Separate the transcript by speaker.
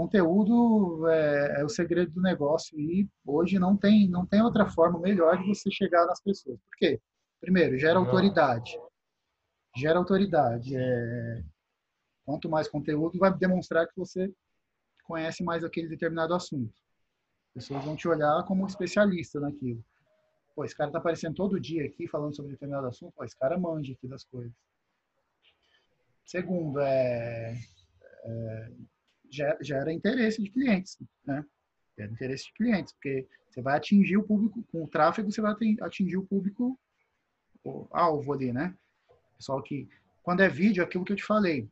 Speaker 1: conteúdo é, é, o segredo do negócio e hoje não tem não tem outra forma melhor de você chegar nas pessoas. Por quê? Primeiro, gera autoridade. Gera autoridade. É, quanto mais conteúdo, vai demonstrar que você conhece mais aquele determinado assunto. As pessoas vão te olhar como especialista naquilo. Pô, esse cara tá aparecendo todo dia aqui falando sobre determinado assunto. Pô, esse cara manja aqui das coisas. Segundo, é, é gera, interesse de clientes, né? Gera interesse de clientes, porque você vai atingir o público, com o tráfego, você vai atingir o público o alvo ali, né? Pessoal que, quando é vídeo, aquilo que eu te falei,